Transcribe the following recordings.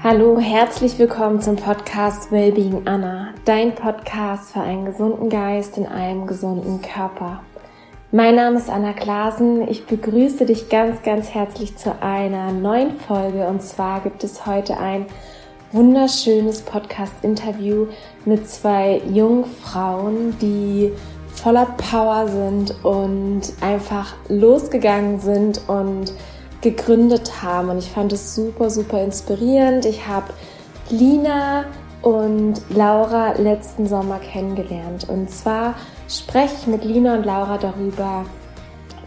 Hallo, herzlich willkommen zum Podcast Wellbeing Anna, dein Podcast für einen gesunden Geist in einem gesunden Körper. Mein Name ist Anna Klasen. Ich begrüße dich ganz, ganz herzlich zu einer neuen Folge. Und zwar gibt es heute ein wunderschönes Podcast-Interview mit zwei jungen Frauen, die voller Power sind und einfach losgegangen sind und gegründet haben. Und ich fand es super, super inspirierend. Ich habe Lina und Laura letzten Sommer kennengelernt. Und zwar spreche ich mit Lina und Laura darüber,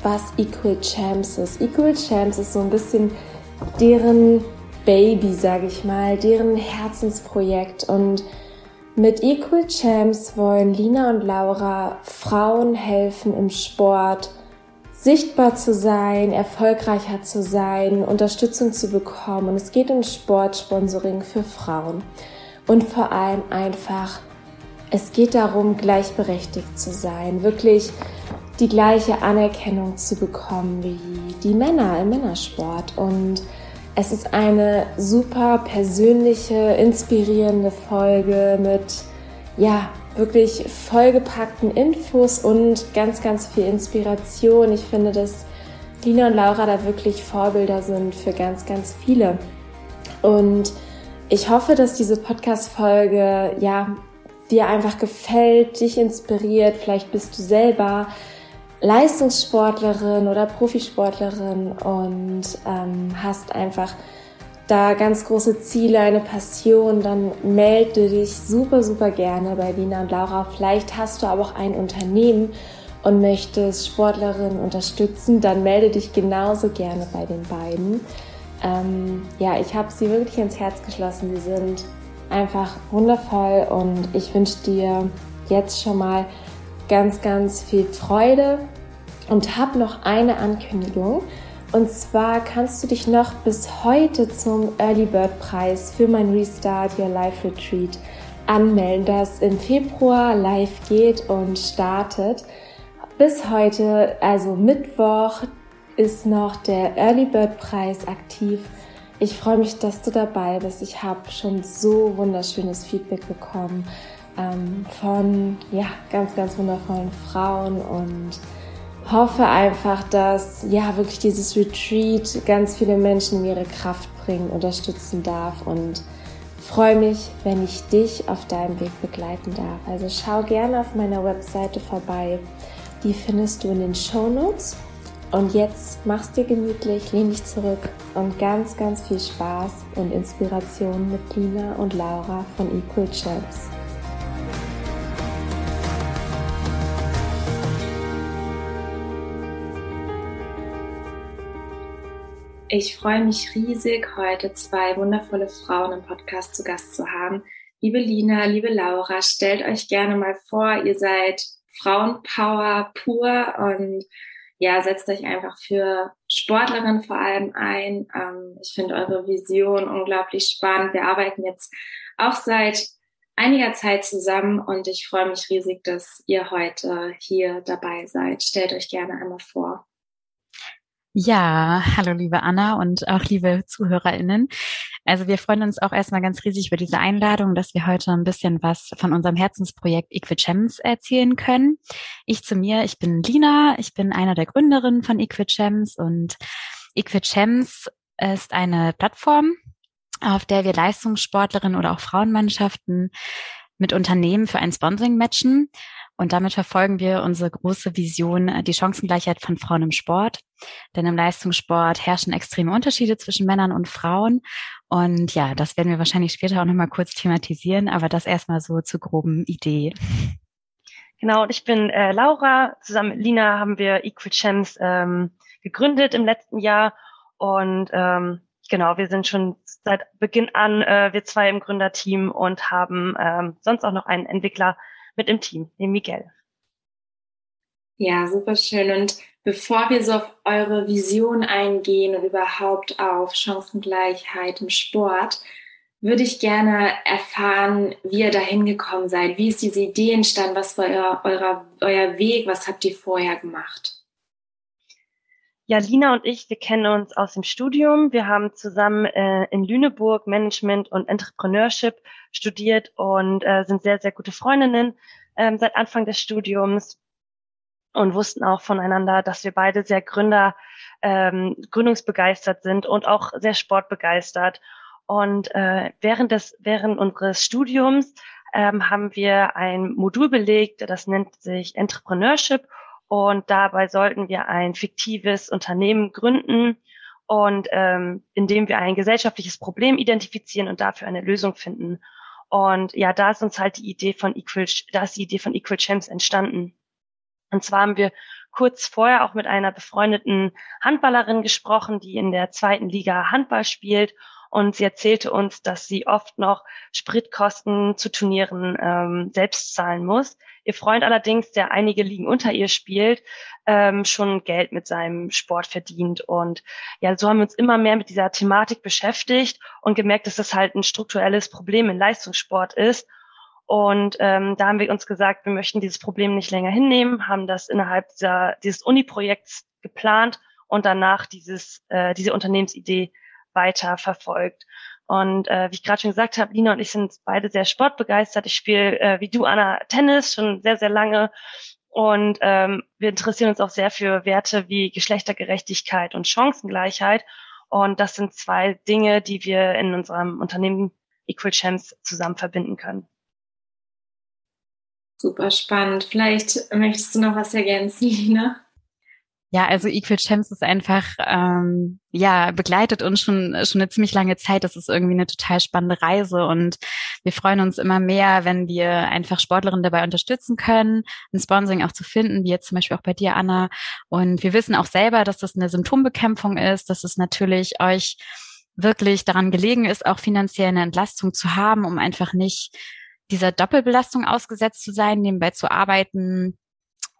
was Equal Champs ist. Equal Champs ist so ein bisschen deren Baby, sage ich mal, deren Herzensprojekt. Und mit Equal Champs wollen Lina und Laura Frauen helfen im Sport, sichtbar zu sein, erfolgreicher zu sein, Unterstützung zu bekommen. Und es geht um Sportsponsoring für Frauen. Und vor allem einfach, es geht darum, gleichberechtigt zu sein, wirklich die gleiche Anerkennung zu bekommen wie die Männer im Männersport. Und es ist eine super persönliche, inspirierende Folge mit, ja, wirklich vollgepackten Infos und ganz, ganz viel Inspiration. Ich finde, dass Lina und Laura da wirklich Vorbilder sind für ganz, ganz viele. Und ich hoffe, dass diese Podcast-Folge, ja, dir einfach gefällt, dich inspiriert. Vielleicht bist du selber Leistungssportlerin oder Profisportlerin und ähm, hast einfach da ganz große Ziele, eine Passion, dann melde dich super, super gerne bei Lina und Laura. Vielleicht hast du aber auch ein Unternehmen und möchtest Sportlerinnen unterstützen, dann melde dich genauso gerne bei den beiden. Ähm, ja, ich habe sie wirklich ins Herz geschlossen. Sie sind einfach wundervoll und ich wünsche dir jetzt schon mal ganz, ganz viel Freude und habe noch eine Ankündigung. Und zwar kannst du dich noch bis heute zum Early Bird Preis für mein Restart Your Life Retreat anmelden, das im Februar live geht und startet. Bis heute, also Mittwoch, ist noch der Early Bird Preis aktiv. Ich freue mich, dass du dabei bist. Ich habe schon so wunderschönes Feedback bekommen ähm, von ja ganz, ganz wundervollen Frauen und hoffe einfach, dass ja wirklich dieses Retreat ganz viele Menschen in ihre Kraft bringen, unterstützen darf und freue mich, wenn ich dich auf deinem Weg begleiten darf. Also schau gerne auf meiner Webseite vorbei. Die findest du in den Show Notes. Und jetzt mach's dir gemütlich, lehn dich zurück und ganz, ganz viel Spaß und Inspiration mit Lina und Laura von Equal Champs. Ich freue mich riesig, heute zwei wundervolle Frauen im Podcast zu Gast zu haben. Liebe Lina, liebe Laura, stellt euch gerne mal vor, ihr seid Frauenpower pur und ja, setzt euch einfach für Sportlerinnen vor allem ein. Ähm, ich finde eure Vision unglaublich spannend. Wir arbeiten jetzt auch seit einiger Zeit zusammen und ich freue mich riesig, dass ihr heute hier dabei seid. Stellt euch gerne einmal vor. Ja, hallo liebe Anna und auch liebe ZuhörerInnen. Also wir freuen uns auch erstmal ganz riesig über diese Einladung, dass wir heute ein bisschen was von unserem Herzensprojekt Equichems erzählen können. Ich zu mir, ich bin Lina, ich bin einer der Gründerinnen von Equichems und Equichems ist eine Plattform, auf der wir Leistungssportlerinnen oder auch Frauenmannschaften mit Unternehmen für ein Sponsoring matchen. Und damit verfolgen wir unsere große Vision, äh, die Chancengleichheit von Frauen im Sport. Denn im Leistungssport herrschen extreme Unterschiede zwischen Männern und Frauen. Und ja, das werden wir wahrscheinlich später auch nochmal kurz thematisieren, aber das erstmal so zur groben Idee. Genau, und ich bin äh, Laura. Zusammen mit Lina haben wir Equal Champs ähm, gegründet im letzten Jahr. Und ähm, genau, wir sind schon seit Beginn an äh, wir zwei im Gründerteam und haben ähm, sonst auch noch einen Entwickler mit im Team, den Miguel. Ja, super schön. Und bevor wir so auf eure Vision eingehen und überhaupt auf Chancengleichheit im Sport, würde ich gerne erfahren, wie ihr dahin gekommen seid. Wie ist diese Idee entstanden? Was war euer, euer, euer Weg? Was habt ihr vorher gemacht? Ja, Lina und ich, wir kennen uns aus dem Studium. Wir haben zusammen äh, in Lüneburg Management und Entrepreneurship studiert und äh, sind sehr, sehr gute Freundinnen ähm, seit Anfang des Studiums und wussten auch voneinander, dass wir beide sehr Gründer, ähm, gründungsbegeistert sind und auch sehr sportbegeistert. Und äh, während des während unseres Studiums ähm, haben wir ein Modul belegt, das nennt sich Entrepreneurship. Und dabei sollten wir ein fiktives Unternehmen gründen und ähm, indem wir ein gesellschaftliches Problem identifizieren und dafür eine Lösung finden. Und ja, da ist uns halt die Idee von Equal, da ist die Idee von Equal Champs entstanden. Und zwar haben wir kurz vorher auch mit einer befreundeten Handballerin gesprochen, die in der zweiten Liga Handball spielt. Und sie erzählte uns, dass sie oft noch Spritkosten zu Turnieren ähm, selbst zahlen muss. Ihr Freund allerdings, der einige Ligen unter ihr spielt, ähm, schon Geld mit seinem Sport verdient. Und ja, so haben wir uns immer mehr mit dieser Thematik beschäftigt und gemerkt, dass das halt ein strukturelles Problem im Leistungssport ist und ähm, da haben wir uns gesagt, wir möchten dieses Problem nicht länger hinnehmen, haben das innerhalb dieser, dieses Uni-Projekts geplant und danach dieses, äh, diese Unternehmensidee weiter verfolgt. Und äh, wie ich gerade schon gesagt habe, Lina und ich sind beide sehr sportbegeistert. Ich spiele äh, wie du, Anna, Tennis schon sehr, sehr lange. Und ähm, wir interessieren uns auch sehr für Werte wie Geschlechtergerechtigkeit und Chancengleichheit. Und das sind zwei Dinge, die wir in unserem Unternehmen Equal Champs zusammen verbinden können. Super spannend. Vielleicht möchtest du noch was ergänzen, Lina? Ja, also Equal Champs ist einfach, ähm, ja, begleitet uns schon, schon eine ziemlich lange Zeit. Das ist irgendwie eine total spannende Reise und wir freuen uns immer mehr, wenn wir einfach Sportlerinnen dabei unterstützen können, ein Sponsoring auch zu finden, wie jetzt zum Beispiel auch bei dir, Anna. Und wir wissen auch selber, dass das eine Symptombekämpfung ist, dass es natürlich euch wirklich daran gelegen ist, auch finanziell eine Entlastung zu haben, um einfach nicht dieser Doppelbelastung ausgesetzt zu sein, nebenbei zu arbeiten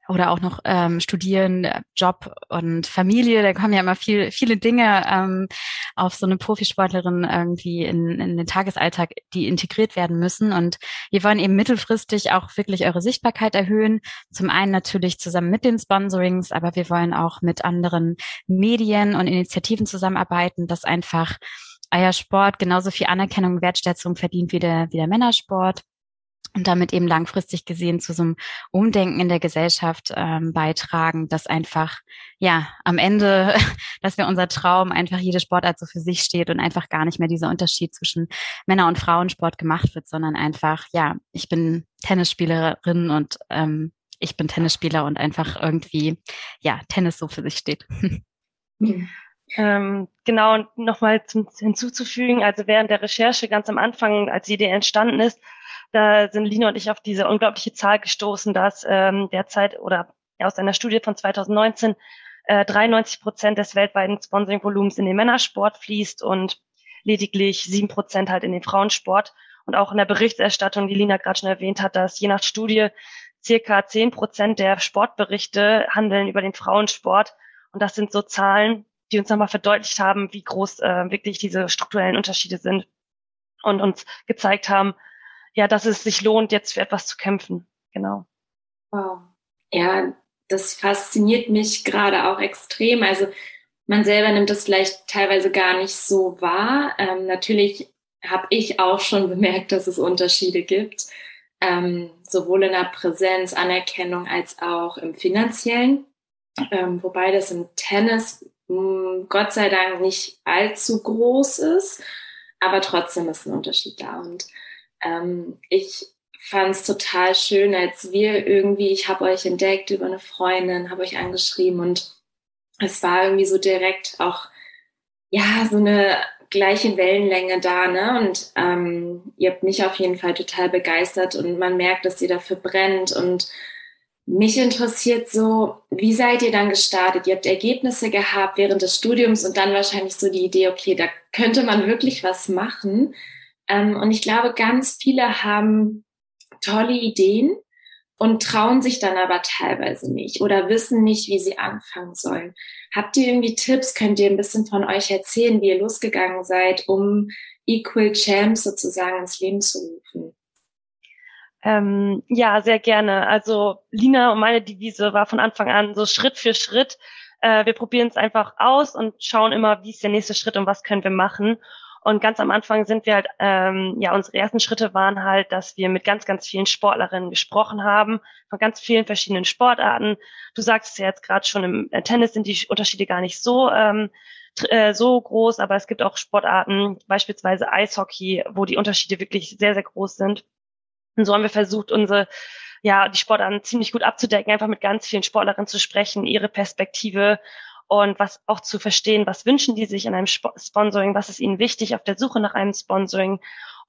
oder auch noch ähm, studieren, Job und Familie. Da kommen ja immer viel, viele Dinge ähm, auf so eine Profisportlerin irgendwie in, in den Tagesalltag, die integriert werden müssen. Und wir wollen eben mittelfristig auch wirklich eure Sichtbarkeit erhöhen. Zum einen natürlich zusammen mit den Sponsorings, aber wir wollen auch mit anderen Medien und Initiativen zusammenarbeiten, dass einfach euer Sport genauso viel Anerkennung und Wertschätzung verdient wie der, wie der Männersport und damit eben langfristig gesehen zu so einem Umdenken in der Gesellschaft ähm, beitragen, dass einfach, ja, am Ende, dass wir unser Traum einfach jede Sportart so für sich steht und einfach gar nicht mehr dieser Unterschied zwischen Männer- und Frauensport gemacht wird, sondern einfach, ja, ich bin Tennisspielerin und ähm, ich bin Tennisspieler und einfach irgendwie, ja, Tennis so für sich steht. Ähm, genau, und nochmal hinzuzufügen, also während der Recherche ganz am Anfang, als die Idee entstanden ist, da sind Lina und ich auf diese unglaubliche Zahl gestoßen, dass ähm, derzeit oder aus einer Studie von 2019 äh, 93 Prozent des weltweiten Sponsoring-Volumens in den Männersport fließt und lediglich sieben Prozent halt in den Frauensport. Und auch in der Berichterstattung, die Lina gerade schon erwähnt hat, dass je nach Studie circa zehn Prozent der Sportberichte handeln über den Frauensport. Und das sind so Zahlen, die uns nochmal verdeutlicht haben, wie groß äh, wirklich diese strukturellen Unterschiede sind und uns gezeigt haben, ja, dass es sich lohnt, jetzt für etwas zu kämpfen. Genau. Wow. Ja, das fasziniert mich gerade auch extrem. Also man selber nimmt das vielleicht teilweise gar nicht so wahr. Ähm, natürlich habe ich auch schon bemerkt, dass es Unterschiede gibt, ähm, sowohl in der Präsenz, Anerkennung als auch im finanziellen. Ähm, wobei das im Tennis mh, hm, Gott sei Dank nicht allzu groß ist, aber trotzdem ist ein Unterschied da. Und ähm, ich fand es total schön, als wir irgendwie, ich habe euch entdeckt über eine Freundin, habe euch angeschrieben und es war irgendwie so direkt auch, ja, so eine gleiche Wellenlänge da, ne? Und ähm, ihr habt mich auf jeden Fall total begeistert und man merkt, dass ihr dafür brennt und mich interessiert so, wie seid ihr dann gestartet? Ihr habt Ergebnisse gehabt während des Studiums und dann wahrscheinlich so die Idee, okay, da könnte man wirklich was machen. Ähm, und ich glaube, ganz viele haben tolle Ideen und trauen sich dann aber teilweise nicht oder wissen nicht, wie sie anfangen sollen. Habt ihr irgendwie Tipps? Könnt ihr ein bisschen von euch erzählen, wie ihr losgegangen seid, um Equal Champs sozusagen ins Leben zu rufen? Ähm, ja, sehr gerne. Also Lina und meine Devise war von Anfang an so Schritt für Schritt Äh, wir probieren es einfach aus und schauen immer, wie ist der nächste Schritt und was können wir machen. Und ganz am Anfang sind wir halt, ähm, ja, unsere ersten Schritte waren halt, dass wir mit ganz, ganz vielen Sportlerinnen gesprochen haben, von ganz vielen verschiedenen Sportarten. Du sagst es ja jetzt gerade schon, im äh, Tennis sind die Unterschiede gar nicht so, ähm, äh, so groß, aber es gibt auch Sportarten, beispielsweise Eishockey, wo die Unterschiede wirklich sehr, sehr groß sind. Und so haben wir versucht, unsere ja, die Sportarten ziemlich gut abzudecken, einfach mit ganz vielen Sportlerinnen zu sprechen, ihre Perspektive und was auch zu verstehen, was wünschen die sich in einem Sp Sponsoring, was ist ihnen wichtig auf der Suche nach einem Sponsoring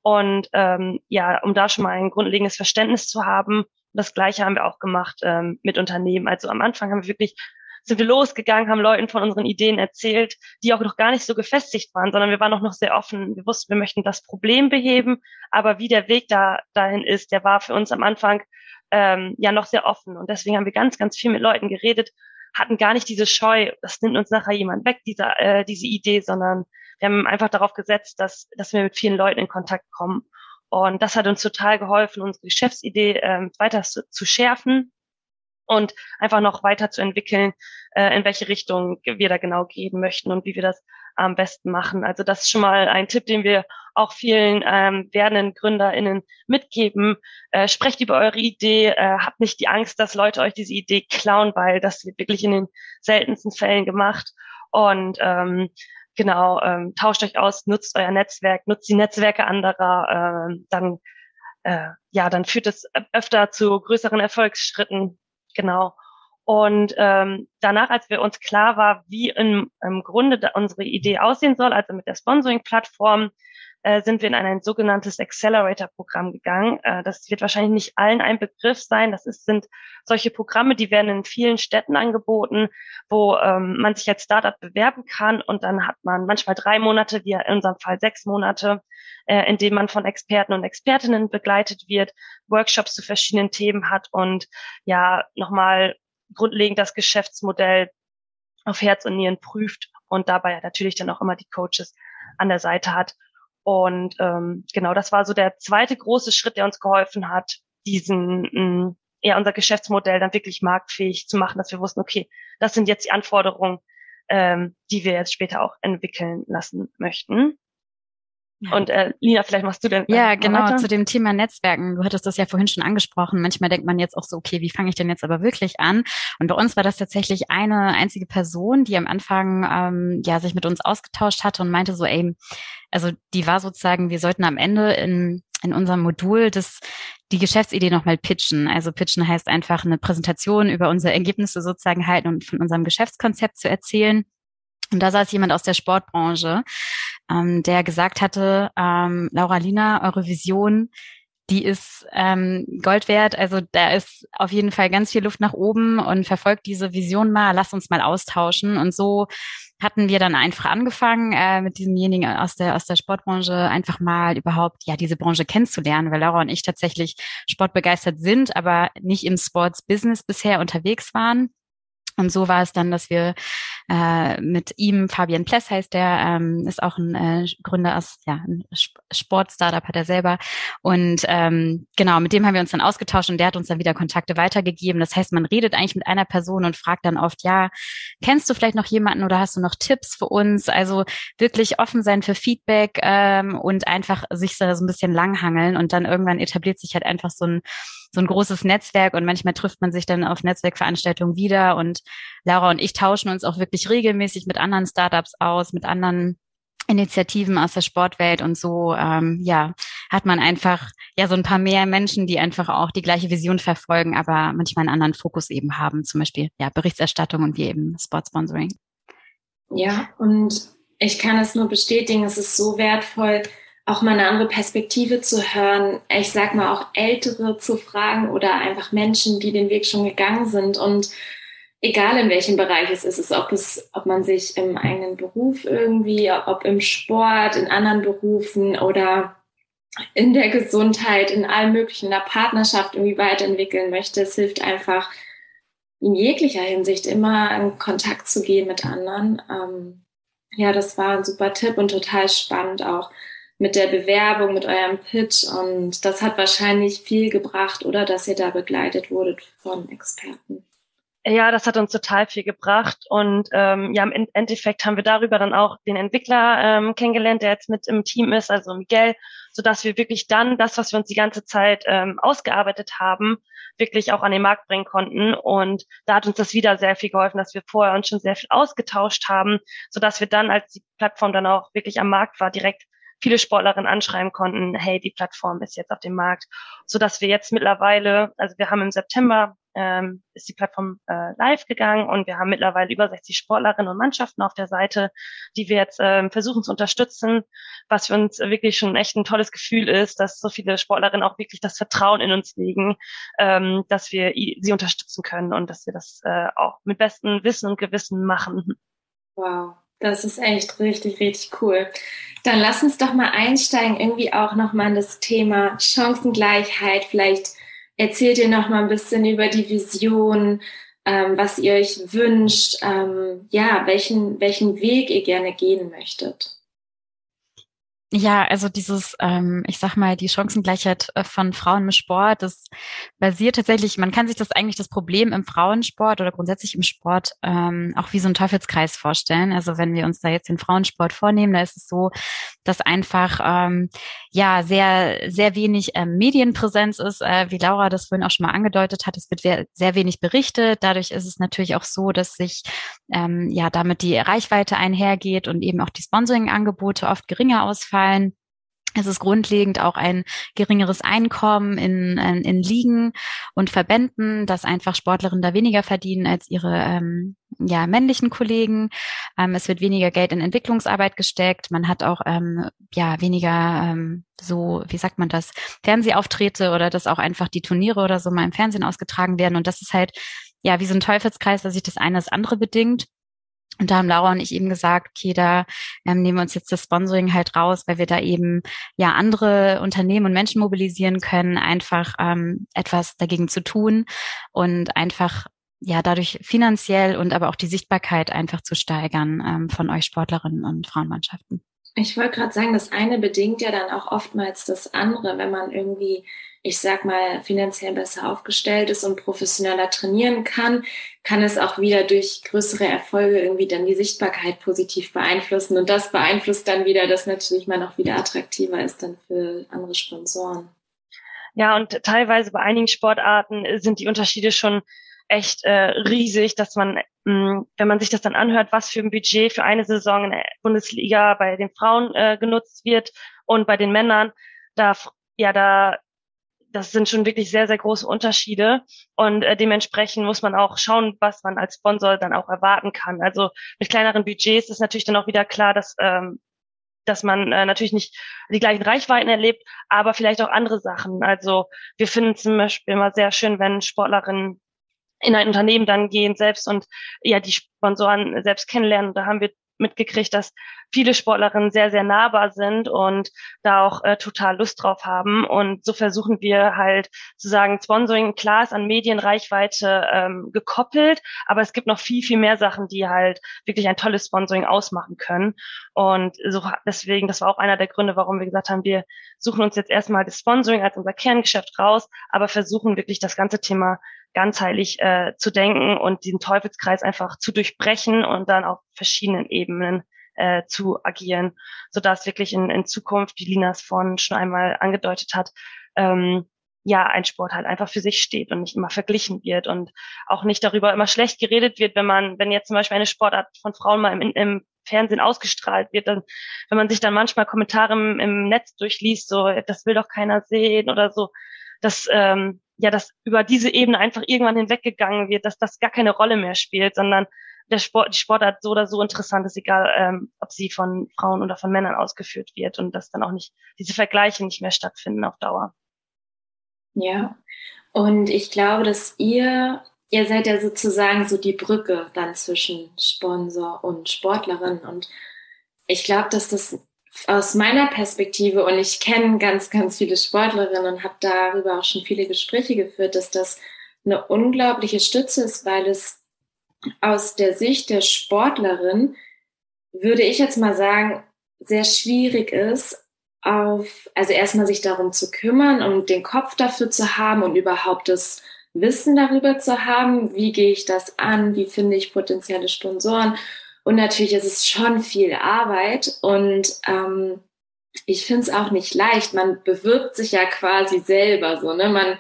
und ähm, ja, um da schon mal ein grundlegendes Verständnis zu haben. Das Gleiche haben wir auch gemacht ähm, mit Unternehmen. Also am Anfang haben wir wirklich sind wir losgegangen, haben Leuten von unseren Ideen erzählt, die auch noch gar nicht so gefestigt waren, sondern wir waren auch noch sehr offen. Wir wussten, wir möchten das Problem beheben, aber wie der Weg da dahin ist, der war für uns am Anfang ähm, ja noch sehr offen. Und deswegen haben wir ganz, ganz viel mit Leuten geredet, hatten gar nicht diese Scheu, das nimmt uns nachher jemand weg, diese, äh, diese Idee, sondern wir haben einfach darauf gesetzt, dass, dass wir mit vielen Leuten in Kontakt kommen. Und das hat uns total geholfen, unsere Geschäftsidee ähm, weiter zu, zu schärfen und einfach noch weiter zu entwickeln, äh, in welche Richtung wir da genau gehen möchten und wie wir das am besten machen. Also das ist schon mal ein Tipp, den wir auch vielen ähm, werdenden GründerInnen mitgeben. Äh, sprecht über eure Idee, äh, habt nicht die Angst, dass Leute euch diese Idee klauen, weil das wird wirklich in den seltensten Fällen gemacht. Und ähm, genau, ähm, tauscht euch aus, nutzt euer Netzwerk, nutzt die Netzwerke anderer, äh, dann äh, ja, dann führt es öfter zu größeren Erfolgsschritten. Genau. Und ähm, danach, als wir uns klar war, wie im, im Grunde unsere Idee aussehen soll, also mit der Sponsoring-Plattform, äh, sind wir in ein sogenanntes Accelerator-Programm gegangen. Äh, das wird wahrscheinlich nicht allen ein Begriff sein. Das ist, sind solche Programme, die werden in vielen Städten angeboten, wo ähm, man sich als Startup bewerben kann und dann hat man manchmal drei Monate, wie in unserem Fall sechs Monate, äh, in denen man von Experten und Expertinnen begleitet wird, Workshops zu verschiedenen Themen hat und ja nochmal grundlegend das Geschäftsmodell auf Herz und Nieren prüft und dabei natürlich dann auch immer die Coaches an der Seite hat. Und ähm, genau, das war so der zweite große Schritt, der uns geholfen hat, diesen mh, mm, ja unser Geschäftsmodell dann wirklich marktfähig zu machen, dass wir wussten, okay, das sind jetzt die Anforderungen, ähm, die wir jetzt später auch entwickeln lassen möchten. Und äh, Lina, vielleicht machst du denn. Äh, ja, genau, weiter? zu dem Thema Netzwerken. Du hattest das ja vorhin schon angesprochen. Manchmal denkt man jetzt auch so, okay, wie fange ich denn jetzt aber wirklich an? Und bei uns war das tatsächlich eine einzige Person, die am Anfang ähm, ja sich mit uns ausgetauscht hatte und meinte so, ey, also die war sozusagen, wir sollten am Ende in, in unserem Modul das die Geschäftsidee nochmal pitchen. Also pitchen heißt einfach eine Präsentation über unsere Ergebnisse sozusagen halten und von unserem Geschäftskonzept zu erzählen. Und da saß jemand aus der Sportbranche, ähm, der gesagt hatte, ähm, Laura Lina, eure Vision, die ist ähm, Gold wert. Also da ist auf jeden Fall ganz viel Luft nach oben und verfolgt diese Vision mal, lasst uns mal austauschen. Und so hatten wir dann einfach angefangen, äh, mit diesemjenigen aus der, aus der Sportbranche einfach mal überhaupt, ja, diese Branche kennenzulernen, weil Laura und ich tatsächlich sportbegeistert sind, aber nicht im Sports-Business bisher unterwegs waren. Und so war es dann, dass wir äh, mit ihm, Fabian Pless heißt der, ähm, ist auch ein äh, Gründer aus, ja, ein Sportstartup hat er selber. Und ähm, genau, mit dem haben wir uns dann ausgetauscht und der hat uns dann wieder Kontakte weitergegeben. Das heißt, man redet eigentlich mit einer Person und fragt dann oft, ja, kennst du vielleicht noch jemanden oder hast du noch Tipps für uns? Also wirklich offen sein für Feedback ähm, und einfach sich so ein bisschen langhangeln und dann irgendwann etabliert sich halt einfach so ein so ein großes Netzwerk und manchmal trifft man sich dann auf Netzwerkveranstaltungen wieder und Laura und ich tauschen uns auch wirklich regelmäßig mit anderen Startups aus, mit anderen Initiativen aus der Sportwelt und so, ähm, ja, hat man einfach ja so ein paar mehr Menschen, die einfach auch die gleiche Vision verfolgen, aber manchmal einen anderen Fokus eben haben, zum Beispiel ja Berichterstattung und wie eben Sportsponsoring. Ja, und ich kann es nur bestätigen, es ist so wertvoll, auch mal eine andere Perspektive zu hören. Ich sag mal auch Ältere zu fragen oder einfach Menschen, die den Weg schon gegangen sind und egal in welchem Bereich es ist, ist ob es, ob man sich im eigenen Beruf irgendwie, ob im Sport, in anderen Berufen oder in der Gesundheit, in allem möglichen, in der Partnerschaft irgendwie weiterentwickeln möchte. Es hilft einfach in jeglicher Hinsicht immer in Kontakt zu gehen mit anderen. Ähm, ja, das war ein super Tipp und total spannend auch mit der Bewerbung, mit eurem Pitch. Und das hat wahrscheinlich viel gebracht oder dass ihr da begleitet wurdet von Experten. ja, das hat uns total viel gebracht und ähm, ja, im Endeffekt haben wir darüber dann auch den Entwickler ähm, kennengelernt, der jetzt mit im Team ist, also Miguel, so dass wir wirklich dann das, was wir uns die ganze Zeit ähm, ausgearbeitet haben, wirklich auch an den Markt bringen konnten und da hat uns das wieder sehr viel geholfen, dass wir vorher uns schon sehr viel ausgetauscht haben, so dass wir dann, als die Plattform dann auch wirklich am Markt war, direkt viele Sportlerinnen anschreiben konnten, hey, die Plattform ist jetzt auf dem Markt, so dass wir jetzt mittlerweile, also wir haben im September ähm, ist die Plattform äh, live gegangen und wir haben mittlerweile über 60 Sportlerinnen und Mannschaften auf der Seite, die wir jetzt ähm, versuchen zu unterstützen, was für uns wirklich schon echt ein tolles Gefühl ist, dass so viele Sportlerinnen auch wirklich das Vertrauen in uns legen, ähm, dass wir sie unterstützen können und dass wir das äh, auch mit bestem Wissen und Gewissen machen. Wow, das ist echt richtig, richtig cool. Dann lass uns doch mal einsteigen, irgendwie auch nochmal in das Thema Chancengleichheit, vielleicht erzählt ihr noch mal ein bisschen über die Vision, ähm, was ihr euch wünscht, ähm, ja, welchen, welchen Weg ihr gerne gehen möchtet. Ja, also dieses, ähm, ich sag mal, die Chancengleichheit äh, von Frauen im Sport, das basiert tatsächlich, man kann sich das eigentlich das Problem im Frauensport oder grundsätzlich im Sport ähm, auch wie so ein Teufelskreis vorstellen. Also wenn wir uns da jetzt den Frauensport vornehmen, da ist es so, dass einfach ähm, ja sehr, sehr wenig ähm, Medienpräsenz ist, äh, wie Laura das vorhin auch schon mal angedeutet hat. Es wird sehr wenig berichtet. Dadurch ist es natürlich auch so, dass sich ähm, ja damit die Reichweite einhergeht und eben auch die Sponsoring-Angebote oft geringer ausfallen zahlen. Es ist grundlegend auch ein geringeres Einkommen in, in, in Ligen und Verbänden, dass einfach Sportlerinnen da weniger verdienen als ihre ähm, ja, männlichen Kollegen. Ähm, es wird weniger Geld in Entwicklungsarbeit gesteckt. Man hat auch ähm, ja weniger ähm, so, wie sagt man das, Fernsehauftritte oder dass auch einfach die Turniere oder so mal im Fernsehen ausgetragen werden. Und das ist halt ja wie so ein Teufelskreis, dass sich das eine das andere bedingt. Und da haben Laura und ich eben gesagt, okay, da ähm, nehmen wir uns jetzt das Sponsoring halt raus, weil wir da eben ja andere Unternehmen und Menschen mobilisieren können, einfach ähm, etwas dagegen zu tun und einfach ja dadurch finanziell und aber auch die Sichtbarkeit einfach zu steigern ähm, von euch Sportlerinnen und Frauenmannschaften. Ich wollte gerade sagen, das eine bedingt ja dann auch oftmals das andere, wenn man irgendwie ich sag mal, finanziell besser aufgestellt ist und professioneller trainieren kann, kann es auch wieder durch größere Erfolge irgendwie dann die Sichtbarkeit positiv beeinflussen. Und das beeinflusst dann wieder, dass natürlich man auch wieder attraktiver ist dann für andere Sponsoren. Ja, und teilweise bei einigen Sportarten sind die Unterschiede schon echt äh, riesig, dass man, mh, mm, wenn man sich das dann anhört, was für ein Budget für eine Saison in der Bundesliga bei den Frauen äh, genutzt wird und bei den Männern, da ja, da das sind schon wirklich sehr, sehr große Unterschiede. Und äh, dementsprechend muss man auch schauen, was man als Sponsor dann auch erwarten kann. Also mit kleineren Budgets ist natürlich dann auch wieder klar, dass, ähm, dass man äh, natürlich nicht die gleichen Reichweiten erlebt, aber vielleicht auch andere Sachen. Also wir finden zum Beispiel immer sehr schön, wenn Sportlerinnen in ein Unternehmen dann gehen selbst und ja die Sponsoren selbst kennenlernen. Da haben wir mitgekriegt, dass viele Sportlerinnen sehr, sehr nahbar sind und da auch äh, total Lust drauf haben. Und so versuchen wir halt zu sagen, Sponsoring, klar ist an Medienreichweite ähm, gekoppelt, aber es gibt noch viel, viel mehr Sachen, die halt wirklich ein tolles Sponsoring ausmachen können. Und so deswegen, das war auch einer der Gründe, warum wir gesagt haben, wir suchen uns jetzt erstmal das Sponsoring als unser Kerngeschäft raus, aber versuchen wirklich das ganze Thema ganzheitlich äh, zu denken und diesen Teufelskreis einfach zu durchbrechen und dann auf verschiedenen Ebenen äh, zu agieren, so dass wirklich in, in Zukunft, wie Linas vorhin schon einmal angedeutet hat, ähm, ja, ein Sport halt einfach für sich steht und nicht immer verglichen wird und auch nicht darüber immer schlecht geredet wird, wenn man, wenn jetzt zum Beispiel eine Sportart von Frauen mal im, im Fernsehen ausgestrahlt wird, dann, wenn man sich dann manchmal Kommentare im, im Netz durchliest, so, das will doch keiner sehen oder so, das, ähm, ja, dass über diese Ebene einfach irgendwann hinweggegangen wird, dass das gar keine Rolle mehr spielt, sondern der Sport, die Sportart so oder so interessant ist, egal ähm, ob sie von Frauen oder von Männern ausgeführt wird und dass dann auch nicht diese Vergleiche nicht mehr stattfinden auf Dauer. Ja, und ich glaube, dass ihr, ihr seid ja sozusagen so die Brücke dann zwischen Sponsor und Sportlerin und ich glaube, dass das aus meiner Perspektive, und ich kenne ganz, ganz viele Sportlerinnen und habe darüber auch schon viele Gespräche geführt, dass das eine unglaubliche Stütze ist, weil es aus der Sicht der Sportlerin, würde ich jetzt mal sagen, sehr schwierig ist, auf, also erstmal sich darum zu kümmern und den Kopf dafür zu haben und überhaupt das Wissen darüber zu haben, wie gehe ich das an, wie finde ich potenzielle Sponsoren. Und natürlich ist es schon viel Arbeit und ähm, ich finde es auch nicht leicht. Man bewirbt sich ja quasi selber so, ne? Man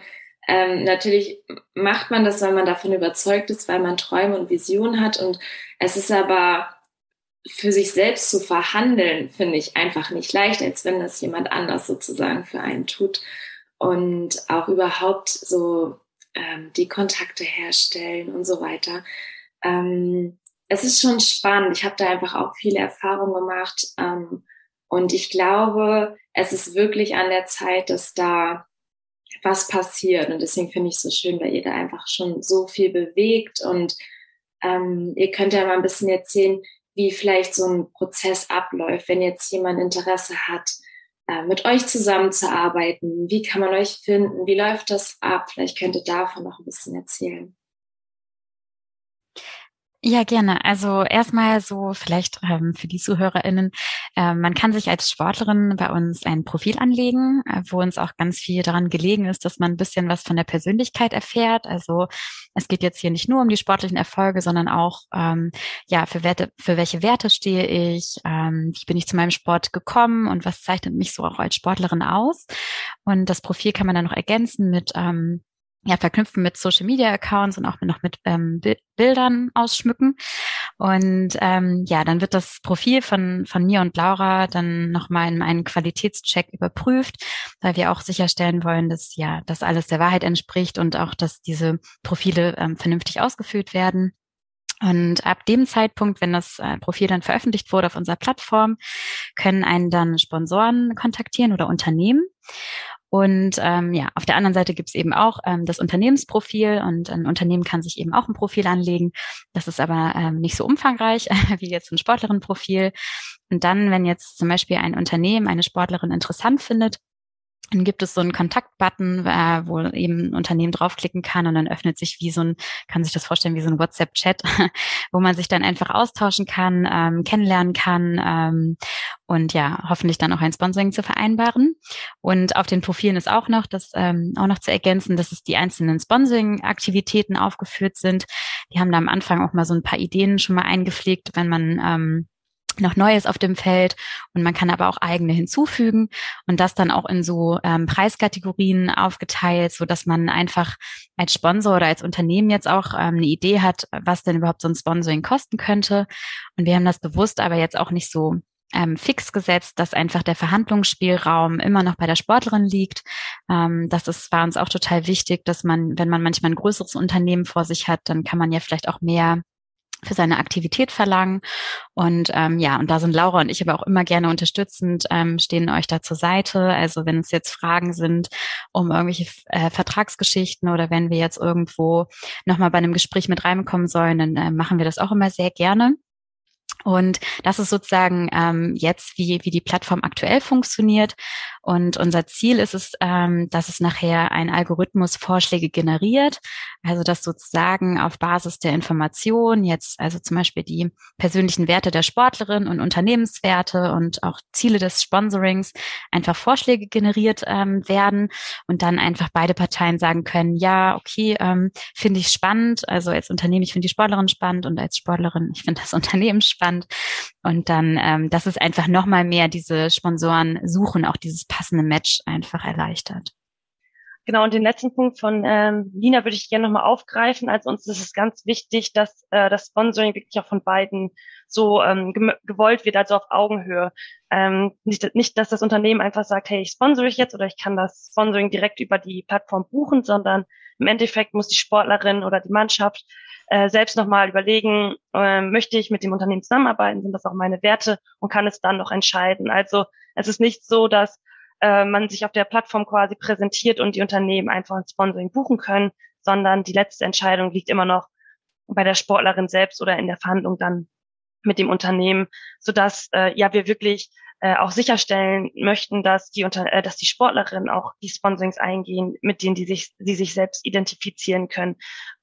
ähm, natürlich macht man das, weil man davon überzeugt ist, weil man Träume und Visionen hat. Und es ist aber für sich selbst zu verhandeln, finde ich einfach nicht leicht, als wenn das jemand anders sozusagen für einen tut. Und auch überhaupt so ähm, die Kontakte herstellen und so weiter. Ähm, es ist schon spannend. Ich habe da einfach auch viele Erfahrungen gemacht. Ähm, und ich glaube, es ist wirklich an der Zeit, dass da was passiert. Und deswegen finde ich es so schön, weil ihr da einfach schon so viel bewegt. Und ähm, ihr könnt ja mal ein bisschen erzählen, wie vielleicht so ein Prozess abläuft, wenn jetzt jemand Interesse hat, äh, mit euch zusammenzuarbeiten. Wie kann man euch finden? Wie läuft das ab? Vielleicht könnt ihr davon noch ein bisschen erzählen. Ja, gerne. Also erstmal so vielleicht ähm, für die ZuhörerInnen, äh, man kann sich als Sportlerin bei uns ein Profil anlegen, äh, wo uns auch ganz viel daran gelegen ist, dass man ein bisschen was von der Persönlichkeit erfährt. Also es geht jetzt hier nicht nur um die sportlichen Erfolge, sondern auch, ähm, ja, für Werte, für welche Werte stehe ich, ähm, wie bin ich zu meinem Sport gekommen und was zeichnet mich so auch als Sportlerin aus. Und das Profil kann man dann noch ergänzen mit ähm, ja, verknüpfen mit Social Media Accounts und auch noch mit ähm, Bildern ausschmücken. Und ähm, ja, dann wird das Profil von, von mir und Laura dann nochmal in einen Qualitätscheck überprüft, weil wir auch sicherstellen wollen, dass ja, dass alles der Wahrheit entspricht und auch, dass diese Profile ähm, vernünftig ausgefüllt werden. Und ab dem Zeitpunkt, wenn das äh, Profil dann veröffentlicht wurde auf unserer Plattform, können einen dann Sponsoren kontaktieren oder Unternehmen. Und ähm, ja, auf der anderen Seite gibt es eben auch ähm, das Unternehmensprofil und ein Unternehmen kann sich eben auch ein Profil anlegen. Das ist aber ähm, nicht so umfangreich wie jetzt ein Sportlerinnenprofil. Und dann, wenn jetzt zum Beispiel ein Unternehmen eine Sportlerin interessant findet, dann gibt es so einen Kontaktbutton, äh, wo eben ein Unternehmen draufklicken kann und dann öffnet sich wie so ein, kann sich das vorstellen, wie so ein WhatsApp-Chat, wo man sich dann einfach austauschen kann, ähm, kennenlernen kann ähm, und ja, hoffentlich dann auch ein Sponsoring zu vereinbaren. Und auf den Profilen ist auch noch das ähm, auch noch zu ergänzen, dass es die einzelnen Sponsoring-Aktivitäten aufgeführt sind. Die haben da am Anfang auch mal so ein paar Ideen schon mal eingepflegt, wenn man ähm, noch Neues auf dem Feld und man kann aber auch eigene hinzufügen und das dann auch in so ähm, Preiskategorien aufgeteilt, so dass man einfach als Sponsor oder als Unternehmen jetzt auch ähm, eine Idee hat, was denn überhaupt so ein Sponsoring kosten könnte. Und wir haben das bewusst aber jetzt auch nicht so ähm, fix gesetzt, dass einfach der Verhandlungsspielraum immer noch bei der Sportlerin liegt. Ähm, das ist, war uns auch total wichtig, dass man, wenn man manchmal ein größeres Unternehmen vor sich hat, dann kann man ja vielleicht auch mehr für seine Aktivität verlangen. Und ähm, ja, und da sind Laura und ich aber auch immer gerne unterstützend, ähm, stehen euch da zur Seite. Also wenn es jetzt Fragen sind um irgendwelche äh, Vertragsgeschichten oder wenn wir jetzt irgendwo nochmal bei einem Gespräch mit reinkommen sollen, dann äh, machen wir das auch immer sehr gerne. Und das ist sozusagen ähm, jetzt, wie, wie die Plattform aktuell funktioniert. Und unser Ziel ist es, ähm, dass es nachher ein Algorithmus Vorschläge generiert. Also dass sozusagen auf Basis der Information jetzt, also zum Beispiel die persönlichen Werte der Sportlerin und Unternehmenswerte und auch Ziele des Sponsorings einfach Vorschläge generiert ähm, werden und dann einfach beide Parteien sagen können, ja, okay, ähm, finde ich spannend. Also als Unternehmen, ich finde die Sportlerin spannend und als Sportlerin, ich finde das Unternehmen spannend. Und dann, ähm, das ist einfach nochmal mehr diese Sponsoren suchen, auch dieses passende Match einfach erleichtert. Genau, und den letzten Punkt von ähm, Lina würde ich gerne nochmal aufgreifen. Also uns ist es ganz wichtig, dass äh, das Sponsoring wirklich auch von beiden so ähm, gewollt wird, also auf Augenhöhe. Ähm, nicht, nicht, dass das Unternehmen einfach sagt, hey, ich sponsore ich jetzt oder ich kann das Sponsoring direkt über die Plattform buchen, sondern im Endeffekt muss die Sportlerin oder die Mannschaft äh, selbst nochmal überlegen, äh, möchte ich mit dem Unternehmen zusammenarbeiten, sind das auch meine Werte und kann es dann noch entscheiden. Also es ist nicht so, dass äh, man sich auf der Plattform quasi präsentiert und die Unternehmen einfach ein Sponsoring buchen können, sondern die letzte Entscheidung liegt immer noch bei der Sportlerin selbst oder in der Verhandlung dann mit dem Unternehmen, so dass äh, ja wir wirklich äh, auch sicherstellen möchten, dass die unter, äh, dass die Sportlerinnen auch die Sponsorings eingehen, mit denen die sich die sich selbst identifizieren können.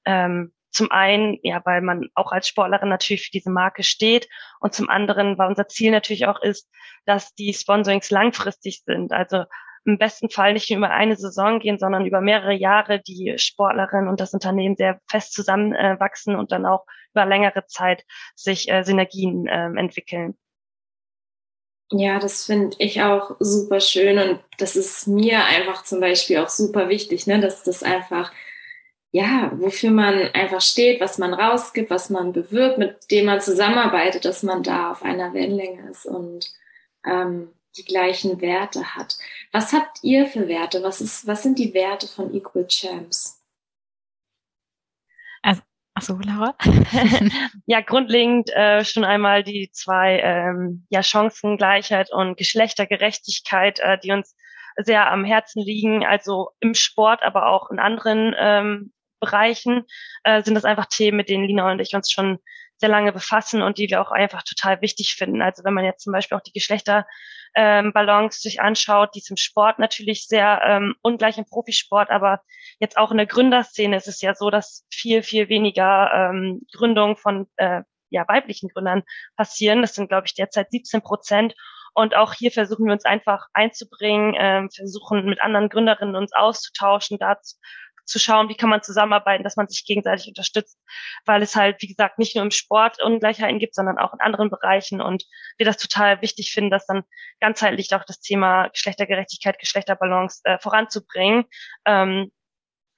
Ähm, zum einen, ja, weil man auch als Sportlerin natürlich für diese Marke steht und zum anderen, weil unser Ziel natürlich auch ist, dass die Sponsorings langfristig sind. Also im besten Fall nicht nur über eine Saison gehen, sondern über mehrere Jahre die Sportlerin und das Unternehmen sehr fest zusammenwachsen äh, und dann auch über längere Zeit sich äh, Synergien äh, entwickeln. Ja, das finde ich auch super schön und das ist mir einfach zum Beispiel auch super wichtig, ne, dass das einfach, ja, wofür man einfach steht, was man rausgibt, was man bewirkt, mit dem man zusammenarbeitet, dass man da auf einer Wellenlänge ist und ähm, die gleichen Werte hat. Was habt ihr für Werte? Was, ist, was sind die Werte von Equal Champs? Also, ach so, Laura? ja, grundlegend äh, schon einmal die zwei ähm, ja, Chancengleichheit und Geschlechtergerechtigkeit, äh, die uns sehr am Herzen liegen, also im Sport, aber auch in anderen ähm, Bereichen äh, sind das einfach Themen, mit denen Lina und ich uns schon sehr lange befassen und die wir auch einfach total wichtig finden. Also wenn man jetzt zum Beispiel auch die Geschlechter ähm, sich anschaut, die ist im Sport natürlich sehr ähm, ungleich im Profisport, aber jetzt auch in der Gründerszene ist es ja so, dass viel, viel weniger ähm, Gründungen von äh, ja, weiblichen Gründern passieren. Das sind, glaube ich, derzeit 17 Prozent. Und auch hier versuchen wir uns einfach einzubringen, ähm, versuchen mit anderen Gründerinnen uns auszutauschen, dazu zu schauen, wie kann man zusammenarbeiten, dass man sich gegenseitig unterstützt, weil es halt, wie gesagt, nicht nur im Sport Ungleichheiten gibt, sondern auch in anderen Bereichen und wir das total wichtig finden, dass dann ganzheitlich auch das Thema Geschlechtergerechtigkeit, Geschlechterbalance äh, voranzubringen. Ähm,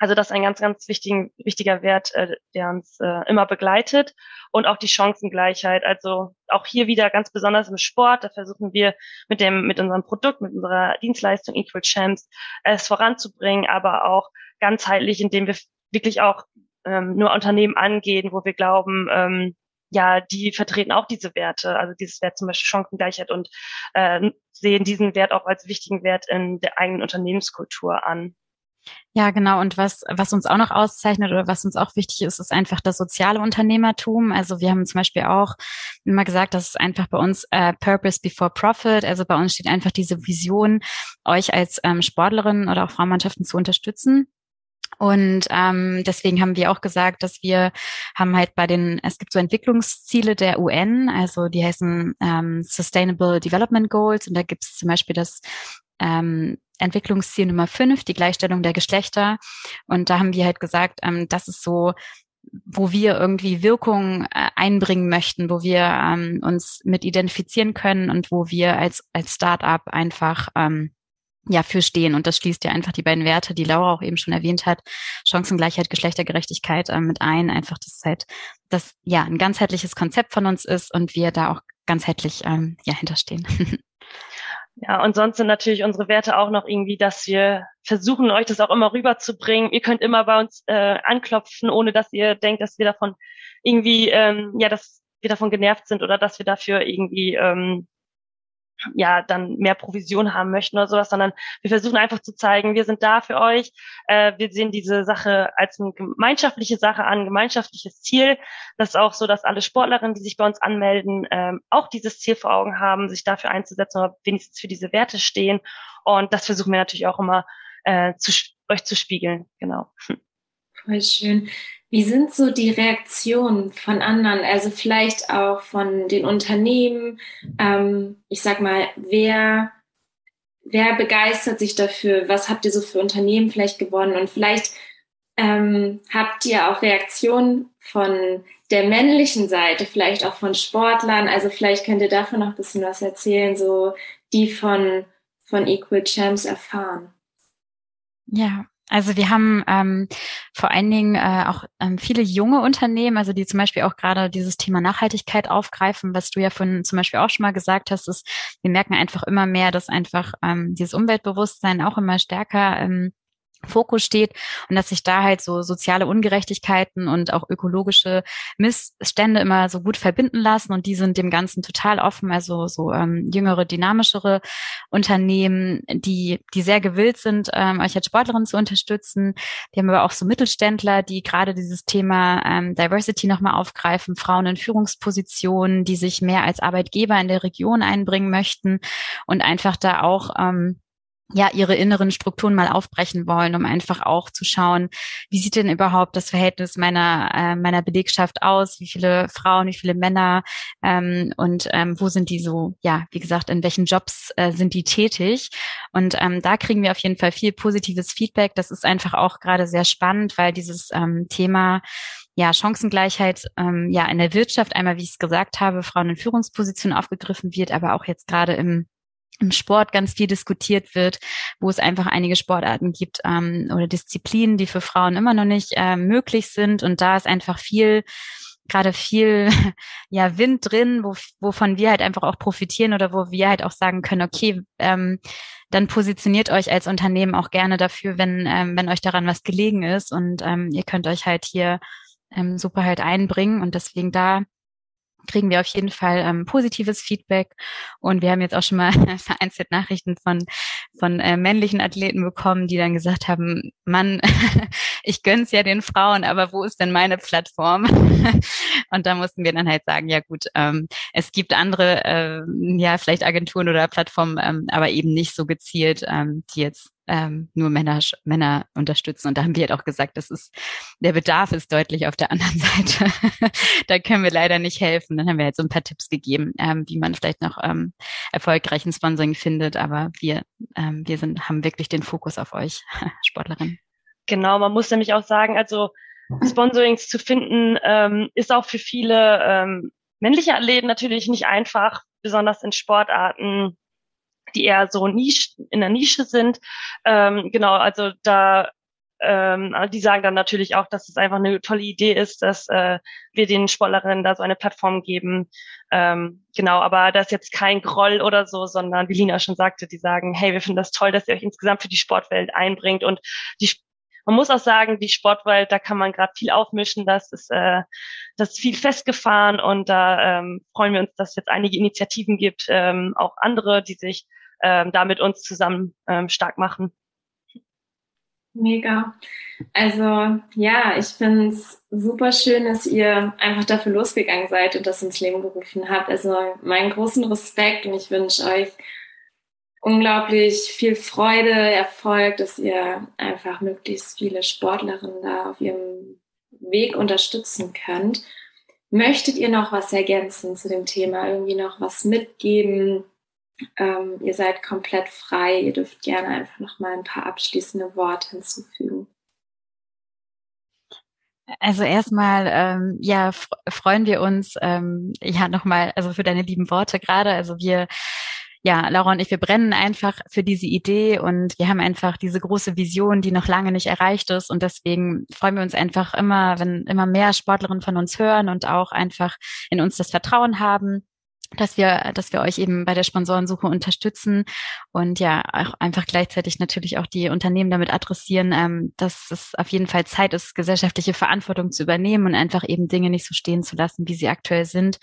also das ist ein ganz, ganz wichtigen, wichtiger Wert, äh, der uns äh, immer begleitet und auch die Chancengleichheit. Also auch hier wieder ganz besonders im Sport, da versuchen wir mit dem, mit unserem Produkt, mit unserer Dienstleistung Equal Chance es voranzubringen, aber auch ganzheitlich, indem wir wirklich auch ähm, nur Unternehmen angehen, wo wir glauben, ähm, ja, die vertreten auch diese Werte, also dieses Wert zum Beispiel Chancengleichheit und äh, sehen diesen Wert auch als wichtigen Wert in der eigenen Unternehmenskultur an. Ja, genau. Und was, was uns auch noch auszeichnet oder was uns auch wichtig ist, ist einfach das soziale Unternehmertum. Also wir haben zum Beispiel auch immer gesagt, dass es einfach bei uns äh, Purpose before Profit. Also bei uns steht einfach diese Vision, euch als ähm, Sportlerin oder auch Frauenmannschaften zu unterstützen. Und ähm, deswegen haben wir auch gesagt, dass wir haben halt bei den, es gibt so Entwicklungsziele der UN, also die heißen ähm, Sustainable Development Goals und da gibt es zum Beispiel das ähm, Entwicklungsziel Nummer fünf, die Gleichstellung der Geschlechter. Und da haben wir halt gesagt, ähm, das ist so, wo wir irgendwie Wirkung äh, einbringen möchten, wo wir ähm, uns mit identifizieren können und wo wir als, als Start-up einfach ähm, ja für stehen. Und das schließt ja einfach die beiden Werte, die Laura auch eben schon erwähnt hat, Chancengleichheit, Geschlechtergerechtigkeit äh, mit ein. Einfach, dass halt das ja ein ganzheitliches Konzept von uns ist und wir da auch ganzheitlich ähm, ja hinterstehen. Ja, und sonst sind natürlich unsere Werte auch noch irgendwie, dass wir versuchen, euch das auch immer rüberzubringen. Ihr könnt immer bei uns äh, anklopfen, ohne dass ihr denkt, dass wir davon irgendwie, ähm, ja, dass wir davon genervt sind oder dass wir dafür irgendwie ähm, ja dann mehr Provision haben möchten oder sowas, sondern wir versuchen einfach zu zeigen, wir sind da für euch. Äh, wir sehen diese Sache als eine gemeinschaftliche Sache an, gemeinschaftliches Ziel. Das ist auch so, dass alle Sportlerinnen, die sich bei uns anmelden, ähm, auch dieses Ziel vor Augen haben, sich dafür einzusetzen oder wenigstens für diese Werte stehen. Und das versuchen wir natürlich auch immer äh, zu, euch zu spiegeln. Genau. Voll schön. Wie sind so die Reaktionen von anderen, also vielleicht auch von den Unternehmen? Ähm, ich sag mal, wer, wer begeistert sich dafür? Was habt ihr so für Unternehmen vielleicht gewonnen? Und vielleicht ähm, habt ihr auch Reaktionen von der männlichen Seite, vielleicht auch von Sportlern. Also vielleicht könnt ihr davon noch ein bisschen was erzählen, so die von, von Equal Champs erfahren. Ja, also wir haben ähm, vor allen Dingen äh, auch ähm, viele junge Unternehmen, also die zum Beispiel auch gerade dieses Thema Nachhaltigkeit aufgreifen, was du ja von zum Beispiel auch schon mal gesagt hast, ist, wir merken einfach immer mehr, dass einfach ähm, dieses Umweltbewusstsein auch immer stärker ähm, Fokus steht und dass sich da halt so soziale Ungerechtigkeiten und auch ökologische Missstände immer so gut verbinden lassen und die sind dem Ganzen total offen, also so ähm, jüngere, dynamischere Unternehmen, die die sehr gewillt sind, ähm, euch als Sportlerin zu unterstützen. Wir haben aber auch so Mittelständler, die gerade dieses Thema ähm, Diversity nochmal aufgreifen, Frauen in Führungspositionen, die sich mehr als Arbeitgeber in der Region einbringen möchten und einfach da auch ähm, ja ihre inneren Strukturen mal aufbrechen wollen, um einfach auch zu schauen, wie sieht denn überhaupt das Verhältnis meiner äh, meiner Belegschaft aus, wie viele Frauen, wie viele Männer? Ähm, und ähm, wo sind die so, ja, wie gesagt, in welchen Jobs äh, sind die tätig? Und ähm, da kriegen wir auf jeden Fall viel positives Feedback. Das ist einfach auch gerade sehr spannend, weil dieses ähm, Thema ja, Chancengleichheit ähm, ja in der Wirtschaft einmal, wie ich es gesagt habe, Frauen in Führungspositionen aufgegriffen wird, aber auch jetzt gerade im im Sport ganz viel diskutiert wird, wo es einfach einige Sportarten gibt ähm, oder Disziplinen, die für Frauen immer noch nicht äh, möglich sind. Und da ist einfach viel, gerade viel ja Wind drin, wo, wovon wir halt einfach auch profitieren oder wo wir halt auch sagen können, okay, ähm, dann positioniert euch als Unternehmen auch gerne dafür, wenn, ähm, wenn euch daran was gelegen ist und ähm, ihr könnt euch halt hier ähm, super halt einbringen und deswegen da kriegen wir auf jeden Fall ähm, positives Feedback. Und wir haben jetzt auch schon mal vereinzelt Nachrichten von, von äh, männlichen Athleten bekommen, die dann gesagt haben, Mann, ich gönn's ja den Frauen, aber wo ist denn meine Plattform? und da mussten wir dann halt sagen, ja gut, ähm, es gibt andere, äh, ja, vielleicht Agenturen oder Plattformen, ähm, aber eben nicht so gezielt, ähm, die jetzt ähm, nur Männer, Männer unterstützen. Und da haben wir halt auch gesagt, das ist, der Bedarf ist deutlich auf der anderen Seite. da können wir leider nicht helfen. Dann haben wir halt so ein paar Tipps gegeben, ähm, wie man vielleicht noch ähm, erfolgreichen Sponsoring findet. Aber wir, ähm, wir sind, haben wirklich den Fokus auf euch, Sportlerinnen. Genau, man muss nämlich auch sagen, also Sponsorings zu finden, ähm, ist auch für viele ähm, männliche Athleten natürlich nicht einfach, besonders in Sportarten, die eher so Nische, in der Nische sind. Ähm, genau, also da ähm, die sagen dann natürlich auch, dass es einfach eine tolle Idee ist, dass äh, wir den Sportlerinnen da so eine Plattform geben. Ähm, genau, aber das ist jetzt kein Groll oder so, sondern wie Lina schon sagte, die sagen, hey, wir finden das toll, dass ihr euch insgesamt für die Sportwelt einbringt und die man muss auch sagen, die Sportwelt, da kann man gerade viel aufmischen, das ist, äh, das ist viel festgefahren und da ähm, freuen wir uns, dass es jetzt einige Initiativen gibt, ähm, auch andere, die sich ähm, da mit uns zusammen ähm, stark machen. Mega. Also ja, ich finde es super schön, dass ihr einfach dafür losgegangen seid und das ins Leben gerufen habt. Also meinen großen Respekt und ich wünsche euch unglaublich viel Freude, Erfolg, dass ihr einfach möglichst viele Sportlerinnen da auf ihrem Weg unterstützen könnt. Möchtet ihr noch was ergänzen zu dem Thema? Irgendwie noch was mitgeben? Ähm, ihr seid komplett frei. Ihr dürft gerne einfach noch mal ein paar abschließende Worte hinzufügen. Also erstmal, ähm, ja, freuen wir uns, ähm, ja, nochmal, also für deine lieben Worte gerade. Also wir, ja, Laura und ich, wir brennen einfach für diese Idee und wir haben einfach diese große Vision, die noch lange nicht erreicht ist. Und deswegen freuen wir uns einfach immer, wenn immer mehr Sportlerinnen von uns hören und auch einfach in uns das Vertrauen haben dass wir, dass wir euch eben bei der Sponsorensuche unterstützen und ja auch einfach gleichzeitig natürlich auch die Unternehmen damit adressieren, ähm, dass es auf jeden Fall Zeit ist, gesellschaftliche Verantwortung zu übernehmen und einfach eben Dinge nicht so stehen zu lassen, wie sie aktuell sind.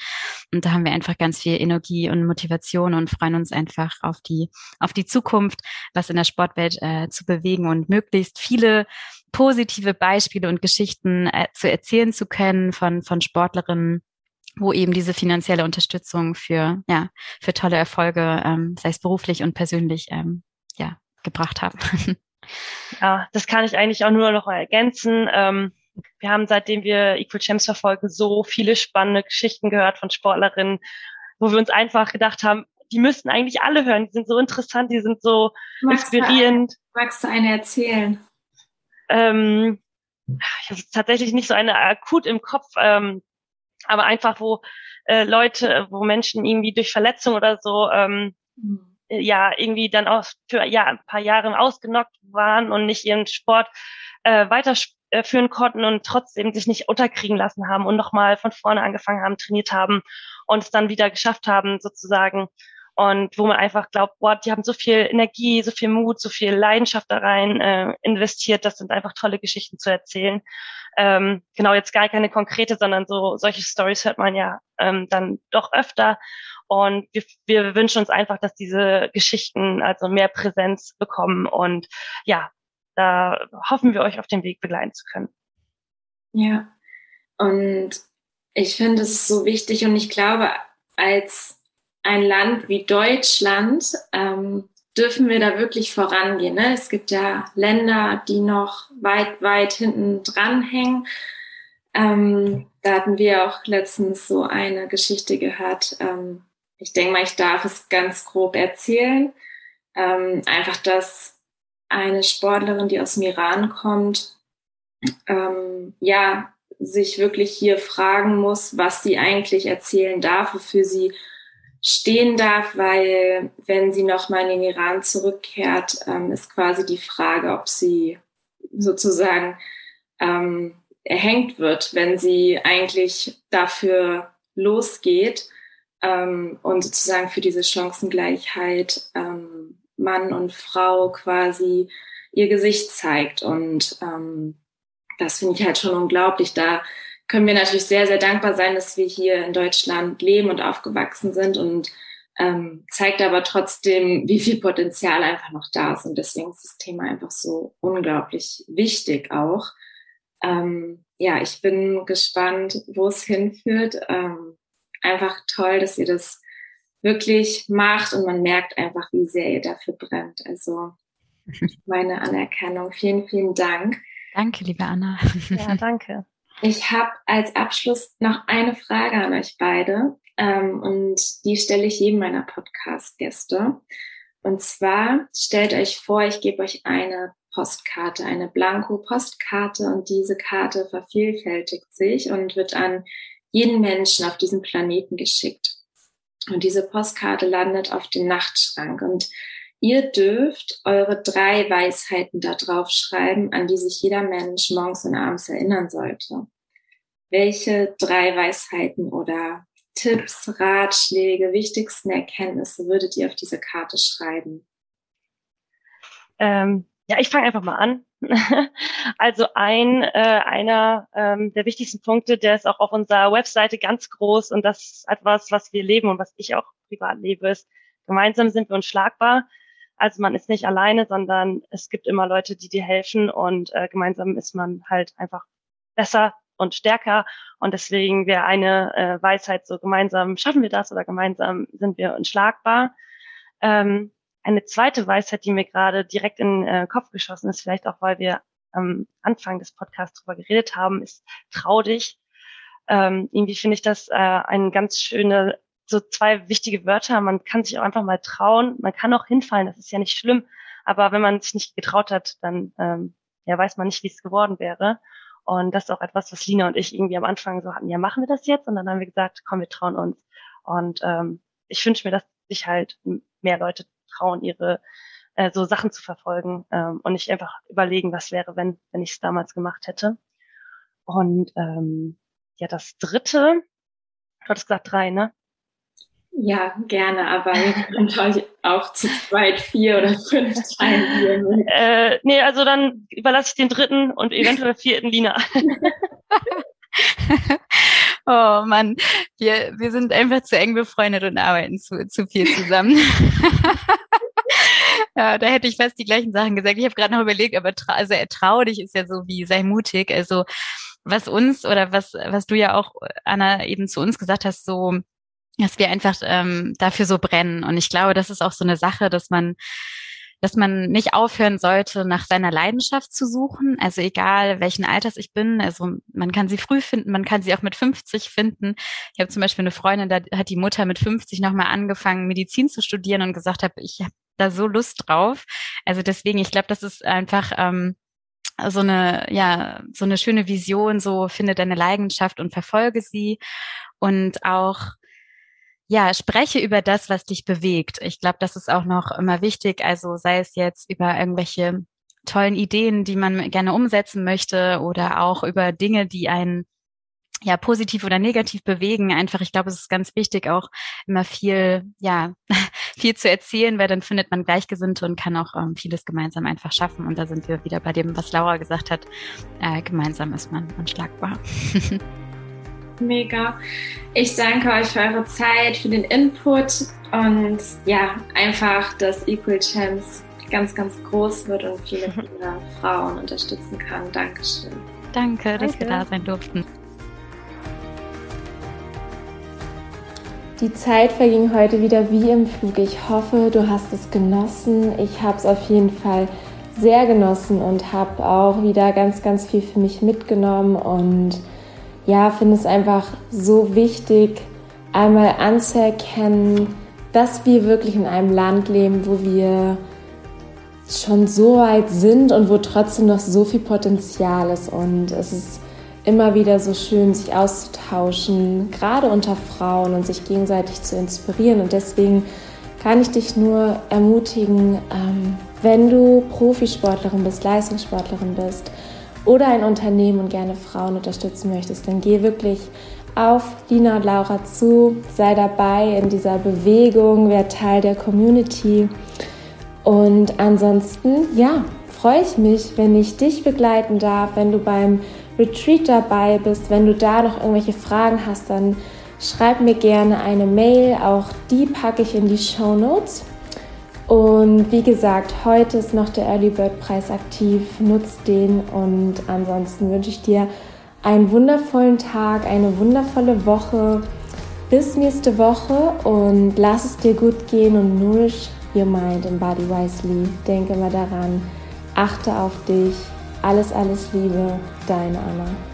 Und da haben wir einfach ganz viel Energie und Motivation und freuen uns einfach auf die auf die Zukunft, was in der Sportwelt äh, zu bewegen und möglichst viele positive Beispiele und Geschichten äh, zu erzählen zu können von von Sportlerinnen wo eben diese finanzielle Unterstützung für, ja, für tolle Erfolge, ähm, sei es beruflich und persönlich, ähm, ja, gebracht haben. ja, das kann ich eigentlich auch nur noch ergänzen. Ähm, wir haben, seitdem wir Equal Champs verfolgen, so viele spannende Geschichten gehört von Sportlerinnen, wo wir uns einfach gedacht haben, die müssten eigentlich alle hören. Die sind so interessant, die sind so magst inspirierend. Du, magst du eine erzählen? Ähm, ich habe tatsächlich nicht so eine akut im Kopf. Ähm, aber einfach, wo äh, Leute, wo Menschen irgendwie durch Verletzung oder so ähm, mhm. ja irgendwie dann auch für ja, ein paar Jahre ausgenockt waren und nicht ihren Sport äh, weiterführen konnten und trotzdem sich nicht unterkriegen lassen haben und nochmal von vorne angefangen haben, trainiert haben und es dann wieder geschafft haben, sozusagen. Und wo man einfach glaubt, boah, die haben so viel Energie, so viel Mut, so viel Leidenschaft da rein äh, investiert. Das sind einfach tolle Geschichten zu erzählen ähm, genau jetzt gar keine konkrete, sondern so solche Stories hört man ja ähm, dann doch öfter. Und wir, wir wünschen uns einfach, dass diese Geschichten also mehr Präsenz bekommen. Und ja, da hoffen wir euch auf dem Weg begleiten zu können. Ja, und ich finde es so wichtig und ich glaube, als ein Land wie Deutschland ähm, dürfen wir da wirklich vorangehen. Ne? Es gibt ja Länder, die noch weit, weit hinten dran hängen. Ähm, da hatten wir auch letztens so eine Geschichte gehört. Ähm, ich denke mal, ich darf es ganz grob erzählen. Ähm, einfach, dass eine Sportlerin, die aus dem Iran kommt, ähm, ja, sich wirklich hier fragen muss, was sie eigentlich erzählen darf, wofür sie stehen darf, weil wenn sie nochmal in den Iran zurückkehrt, ähm, ist quasi die Frage, ob sie sozusagen ähm, erhängt wird, wenn sie eigentlich dafür losgeht ähm, und sozusagen für diese Chancengleichheit ähm, Mann und Frau quasi ihr Gesicht zeigt. Und ähm, das finde ich halt schon unglaublich. Da können wir natürlich sehr, sehr dankbar sein, dass wir hier in Deutschland leben und aufgewachsen sind und ähm, zeigt aber trotzdem, wie viel Potenzial einfach noch da ist. Und deswegen ist das Thema einfach so unglaublich wichtig auch. Ähm, ja, ich bin gespannt, wo es hinführt. Ähm, einfach toll, dass ihr das wirklich macht und man merkt einfach, wie sehr ihr dafür brennt. Also meine Anerkennung. Vielen, vielen Dank. Danke, liebe Anna. Ja, danke. Ich habe als Abschluss noch eine Frage an euch beide ähm, und die stelle ich jedem meiner Podcast-Gäste. Und zwar stellt euch vor, ich gebe euch eine Postkarte, eine Blanko-Postkarte und diese Karte vervielfältigt sich und wird an jeden Menschen auf diesem Planeten geschickt. Und diese Postkarte landet auf dem Nachtschrank und ihr dürft eure drei Weisheiten da drauf schreiben, an die sich jeder Mensch morgens und abends erinnern sollte. Welche drei Weisheiten oder Tipps, Ratschläge, wichtigsten Erkenntnisse würdet ihr auf diese Karte schreiben? Ähm, ja, ich fange einfach mal an. also ein äh, einer ähm, der wichtigsten Punkte, der ist auch auf unserer Webseite ganz groß und das ist etwas, was wir leben und was ich auch privat lebe, ist gemeinsam sind wir unschlagbar. Also man ist nicht alleine, sondern es gibt immer Leute, die dir helfen und äh, gemeinsam ist man halt einfach besser und stärker und deswegen wäre eine äh, Weisheit so gemeinsam schaffen wir das oder gemeinsam sind wir unschlagbar. Ähm, eine zweite Weisheit, die mir gerade direkt in den äh, Kopf geschossen ist, vielleicht auch, weil wir am Anfang des Podcasts drüber geredet haben, ist trau dich. Ähm, irgendwie finde ich das äh, ein ganz schöne, so zwei wichtige Wörter. Man kann sich auch einfach mal trauen. Man kann auch hinfallen, das ist ja nicht schlimm. Aber wenn man sich nicht getraut hat, dann ähm, ja, weiß man nicht, wie es geworden wäre. Und das ist auch etwas, was Lina und ich irgendwie am Anfang so hatten, ja, machen wir das jetzt? Und dann haben wir gesagt, komm, wir trauen uns. Und ähm, ich wünsche mir, dass sich halt mehr Leute trauen, ihre äh, so Sachen zu verfolgen ähm, und nicht einfach überlegen, was wäre, wenn, wenn ich es damals gemacht hätte. Und ähm, ja, das dritte, du hattest gesagt drei, ne? Ja, gerne, aber ihr könnt euch auch zu zweit vier oder fünf teilen. äh, nee, also dann überlasse ich den dritten und eventuell vierten Lina. oh Mann, wir, wir sind einfach zu eng befreundet und arbeiten zu, zu viel zusammen. ja, da hätte ich fast die gleichen Sachen gesagt. Ich habe gerade noch überlegt, aber tra also trau dich ist ja so wie sei mutig. Also was uns oder was was du ja auch Anna eben zu uns gesagt hast, so dass wir einfach ähm, dafür so brennen. Und ich glaube, das ist auch so eine Sache, dass man dass man nicht aufhören sollte, nach seiner Leidenschaft zu suchen. Also egal, welchen Alters ich bin. Also man kann sie früh finden, man kann sie auch mit 50 finden. Ich habe zum Beispiel eine Freundin, da hat die Mutter mit 50 nochmal angefangen, Medizin zu studieren und gesagt habe, ich habe da so Lust drauf. Also deswegen, ich glaube, das ist einfach ähm, so eine, ja, so eine schöne Vision, so finde deine Leidenschaft und verfolge sie. Und auch ja, spreche über das, was dich bewegt. Ich glaube, das ist auch noch immer wichtig. Also sei es jetzt über irgendwelche tollen Ideen, die man gerne umsetzen möchte oder auch über Dinge, die einen ja positiv oder negativ bewegen. Einfach, ich glaube, es ist ganz wichtig, auch immer viel, ja, viel zu erzählen, weil dann findet man Gleichgesinnte und kann auch ähm, vieles gemeinsam einfach schaffen. Und da sind wir wieder bei dem, was Laura gesagt hat. Äh, gemeinsam ist man unschlagbar. Mega. Ich danke euch für eure Zeit, für den Input und ja, einfach, dass Equal Chance ganz, ganz groß wird und viele, viele Frauen unterstützen kann. Dankeschön. Danke, dass wir da sein durften. Die Zeit verging heute wieder wie im Flug. Ich hoffe, du hast es genossen. Ich habe es auf jeden Fall sehr genossen und habe auch wieder ganz, ganz viel für mich mitgenommen und ja, finde es einfach so wichtig, einmal anzuerkennen, dass wir wirklich in einem Land leben, wo wir schon so weit sind und wo trotzdem noch so viel Potenzial ist. Und es ist immer wieder so schön, sich auszutauschen, gerade unter Frauen und sich gegenseitig zu inspirieren. Und deswegen kann ich dich nur ermutigen, ähm, wenn du Profisportlerin bist, Leistungssportlerin bist oder ein Unternehmen und gerne Frauen unterstützen möchtest, dann geh wirklich auf Lina und Laura zu, sei dabei in dieser Bewegung, wer Teil der Community. Und ansonsten, ja, freue ich mich, wenn ich dich begleiten darf, wenn du beim Retreat dabei bist. Wenn du da noch irgendwelche Fragen hast, dann schreib mir gerne eine Mail. Auch die packe ich in die Show Notes. Und wie gesagt, heute ist noch der Early Bird Preis aktiv. Nutz den und ansonsten wünsche ich dir einen wundervollen Tag, eine wundervolle Woche. Bis nächste Woche und lass es dir gut gehen und nourish your mind and body wisely. Denke mal daran, achte auf dich. Alles, alles Liebe, deine Anna.